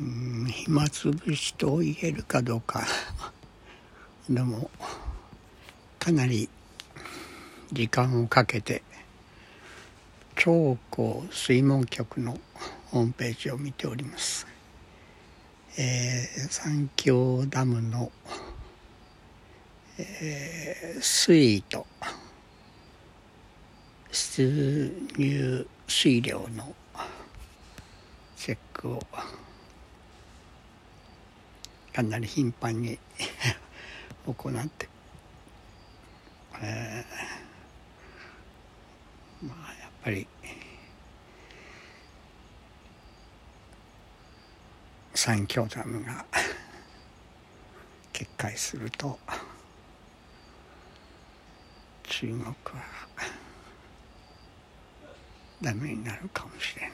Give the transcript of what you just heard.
うん暇つぶしと言えるかどうか。でもかなり時間をかけて長江水門局のホームページを見ております、えー、三峡ダムの、えー、水位と出入水量のチェックをかなり頻繁に 行って、えー、まあやっぱり三峡ダムが決壊すると中国はダメになるかもしれない。